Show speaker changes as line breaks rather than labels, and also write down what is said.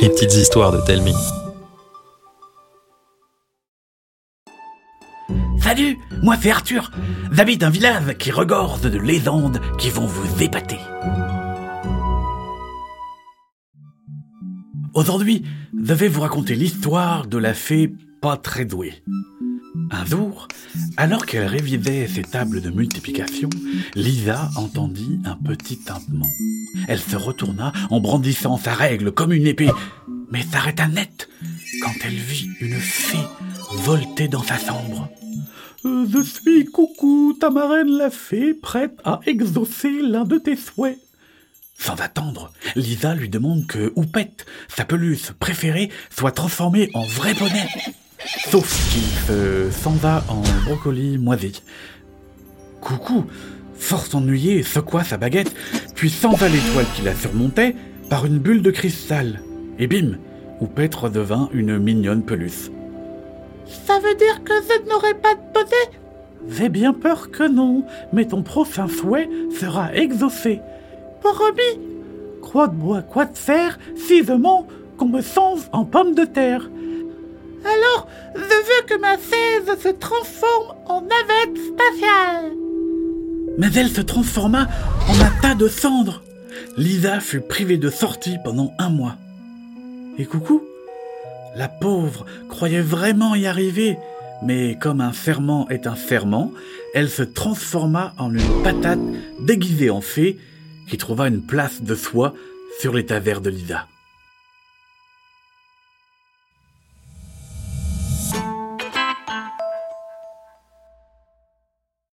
Les petites histoires de Telmi.
Salut, moi c'est Arthur. J'habite un village qui regorge de légendes qui vont vous épater. Aujourd'hui, je vais vous raconter l'histoire de la fée pas très douée. Un jour, alors qu'elle révisait ses tables de multiplication, Lisa entendit un petit tintement. Elle se retourna en brandissant sa règle comme une épée, mais s'arrêta net quand elle vit une fée volter dans sa chambre. Je suis Coucou, ta marraine la fée, prête à exaucer l'un de tes souhaits. Sans attendre, Lisa lui demande que Oupette, sa peluche préférée, soit transformée en vrai bonnet. Sauf qu'il se s'en va en brocoli moisi. Coucou, fort ennuyé, secoua sa baguette, puis s'en va l'étoile qui la surmontait par une bulle de cristal. Et bim, Oupette redevint une mignonne peluche. Ça veut dire que je n'aurai pas de bonnet J'ai bien peur que non, mais ton prochain souhait sera exaucé. Promis Croix de bois, quoi de fer, cisément qu'on me songe en pomme de terre? Alors, je veux que ma chaise se transforme en navette spatiale. Mais elle se transforma en un tas de cendres. Lisa fut privée de sortie pendant un mois. Et coucou La pauvre croyait vraiment y arriver, mais comme un ferment est un ferment, elle se transforma en une patate déguisée en fée qui trouva une place de soie sur l'étagère de Lisa.